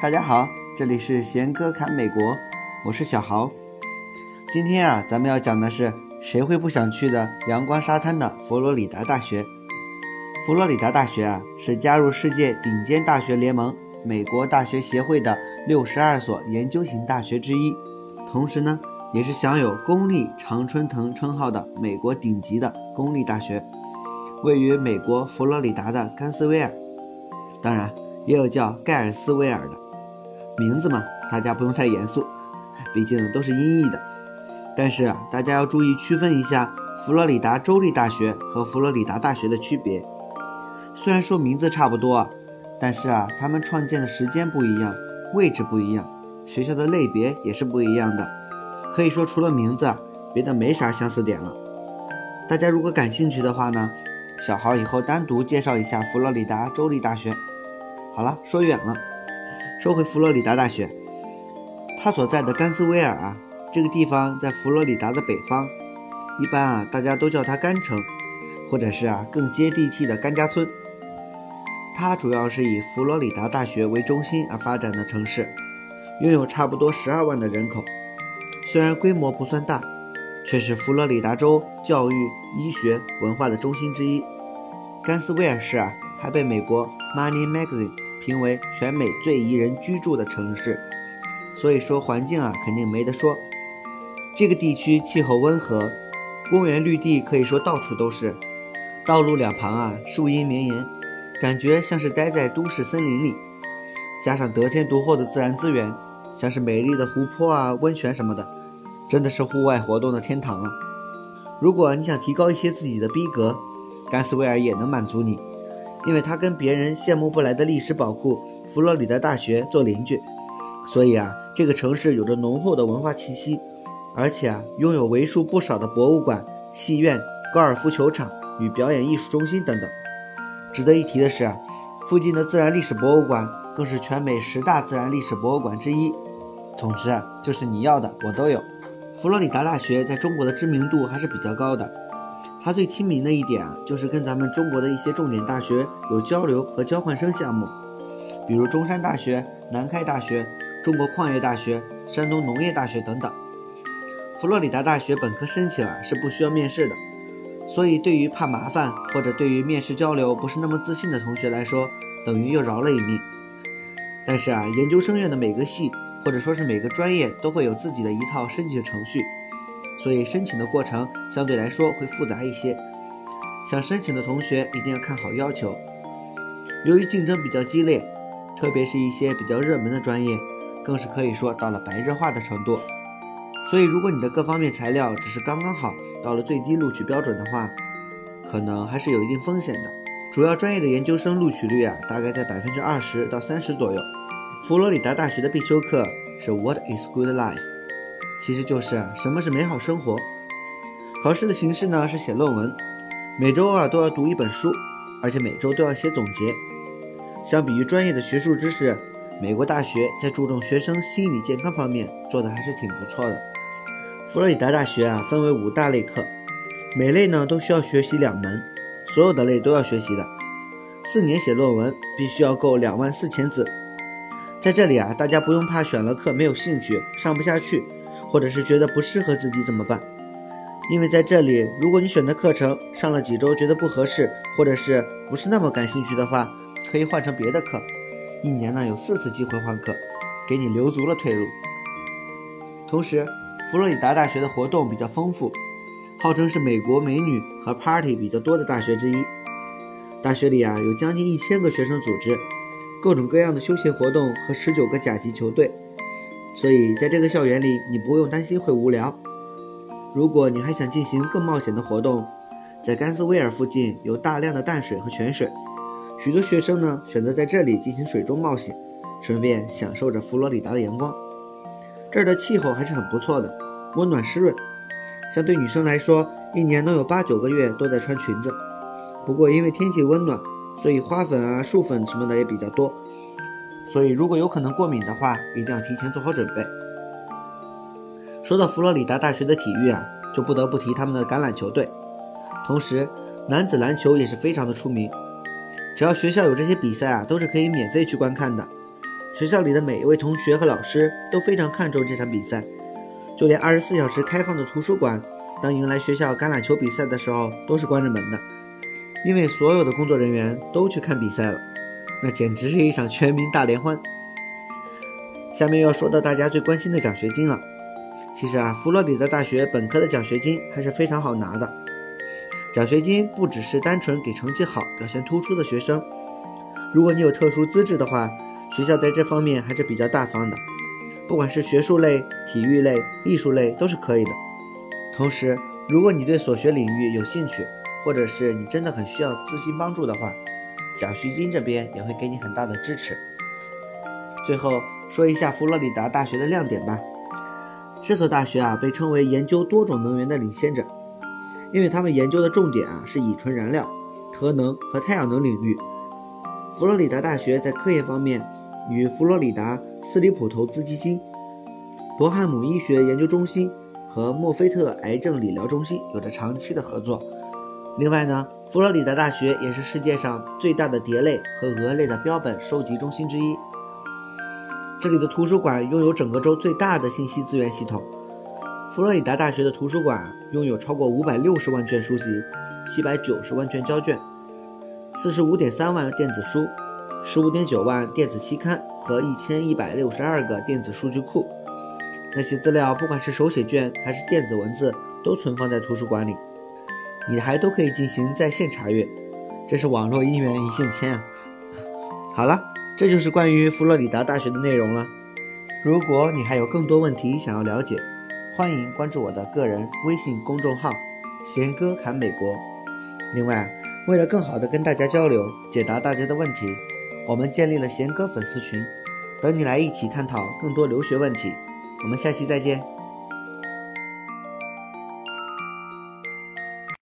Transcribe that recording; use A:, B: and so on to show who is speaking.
A: 大家好，这里是贤哥侃美国，我是小豪。今天啊，咱们要讲的是谁会不想去的阳光沙滩的佛罗里达大学。佛罗里达大学啊，是加入世界顶尖大学联盟美国大学协会的六十二所研究型大学之一，同时呢，也是享有公立常春藤称号的美国顶级的公立大学，位于美国佛罗里达的甘斯威尔。当然，也有叫盖尔斯威尔的名字嘛，大家不用太严肃，毕竟都是音译的。但是，大家要注意区分一下佛罗里达州立大学和佛罗里达大学的区别。虽然说名字差不多，但是啊，他们创建的时间不一样，位置不一样，学校的类别也是不一样的。可以说，除了名字，别的没啥相似点了。大家如果感兴趣的话呢，小豪以后单独介绍一下佛罗里达州立大学。好了，说远了，说回佛罗里达大学，它所在的甘斯威尔啊，这个地方在佛罗里达的北方，一般啊，大家都叫它甘城，或者是啊更接地气的甘家村。它主要是以佛罗里达大学为中心而发展的城市，拥有差不多十二万的人口。虽然规模不算大，却是佛罗里达州教育、医学、文化的中心之一。甘斯威尔市啊，还被美国 Money Magazine 评为全美最宜人居住的城市。所以说环境啊，肯定没得说。这个地区气候温和，公园绿地可以说到处都是，道路两旁啊树荫绵延。感觉像是待在都市森林里，加上得天独厚的自然资源，像是美丽的湖泊啊、温泉什么的，真的是户外活动的天堂了。如果你想提高一些自己的逼格，甘斯威尔也能满足你，因为它跟别人羡慕不来的历史宝库佛罗里达大学做邻居，所以啊，这个城市有着浓厚的文化气息，而且啊，拥有为数不少的博物馆、戏院、高尔夫球场与表演艺术中心等等。值得一提的是啊，附近的自然历史博物馆更是全美十大自然历史博物馆之一。总之啊，就是你要的我都有。佛罗里达大学在中国的知名度还是比较高的。它最亲民的一点啊，就是跟咱们中国的一些重点大学有交流和交换生项目，比如中山大学、南开大学、中国矿业大学、山东农业大学等等。佛罗里达大学本科申请啊是不需要面试的。所以，对于怕麻烦或者对于面试交流不是那么自信的同学来说，等于又饶了一命。但是啊，研究生院的每个系或者说是每个专业都会有自己的一套申请程序，所以申请的过程相对来说会复杂一些。想申请的同学一定要看好要求。由于竞争比较激烈，特别是一些比较热门的专业，更是可以说到了白热化的程度。所以，如果你的各方面材料只是刚刚好，到了最低录取标准的话，可能还是有一定风险的。主要专业的研究生录取率啊，大概在百分之二十到三十左右。佛罗里达大学的必修课是 What is good life？其实就是什么是美好生活。考试的形式呢是写论文，每周啊都要读一本书，而且每周都要写总结。相比于专业的学术知识，美国大学在注重学生心理健康方面做的还是挺不错的。佛罗里达大学啊，分为五大类课，每类呢都需要学习两门，所有的类都要学习的。四年写论文必须要够两万四千字。在这里啊，大家不用怕选了课没有兴趣，上不下去，或者是觉得不适合自己怎么办？因为在这里，如果你选的课程上了几周觉得不合适，或者是不是那么感兴趣的话，可以换成别的课。一年呢有四次机会换课，给你留足了退路。同时。佛罗里达大学的活动比较丰富，号称是美国美女和 party 比较多的大学之一。大学里啊有将近一千个学生组织，各种各样的休闲活动和十九个甲级球队，所以在这个校园里你不用担心会无聊。如果你还想进行更冒险的活动，在甘斯威尔附近有大量的淡水和泉水，许多学生呢选择在这里进行水中冒险，顺便享受着佛罗里达的阳光。这儿的气候还是很不错的，温暖湿润。相对女生来说，一年能有八九个月都在穿裙子。不过因为天气温暖，所以花粉啊、树粉什么的也比较多。所以如果有可能过敏的话，一定要提前做好准备。说到佛罗里达大学的体育啊，就不得不提他们的橄榄球队。同时，男子篮球也是非常的出名。只要学校有这些比赛啊，都是可以免费去观看的。学校里的每一位同学和老师都非常看重这场比赛，就连二十四小时开放的图书馆，当迎来学校橄榄球比赛的时候，都是关着门的，因为所有的工作人员都去看比赛了，那简直是一场全民大联欢。下面要说到大家最关心的奖学金了。其实啊，佛罗里达大学本科的奖学金还是非常好拿的。奖学金不只是单纯给成绩好、表现突出的学生，如果你有特殊资质的话，学校在这方面还是比较大方的。不管是学术类、体育类、艺术类都是可以的。同时，如果你对所学领域有兴趣，或者是你真的很需要资金帮助的话，奖学金这边也会给你很大的支持。最后说一下佛罗里达大学的亮点吧。这所大学啊，被称为研究多种能源的领先者，因为他们研究的重点啊是乙醇燃料、核能和太阳能领域。佛罗里达大学在科研方面与佛罗里达斯里普投资基金、伯汉姆医学研究中心和墨菲特癌症理疗中心有着长期的合作。另外呢，佛罗里达大学也是世界上最大的蝶类和蛾类的标本收集中心之一。这里的图书馆拥有整个州最大的信息资源系统。佛罗里达大学的图书馆拥有超过五百六十万卷书籍、七百九十万卷胶卷、四十五点三万电子书、十五点九万电子期刊和一千一百六十二个电子数据库。那些资料，不管是手写卷还是电子文字，都存放在图书馆里，你还都可以进行在线查阅。这是网络姻缘一线牵啊！好了。这就是关于佛罗里达大学的内容了。如果你还有更多问题想要了解，欢迎关注我的个人微信公众号“贤哥侃美国”。另外，为了更好的跟大家交流、解答大家的问题，我们建立了贤哥粉丝群，等你来一起探讨更多留学问题。我们下期再见。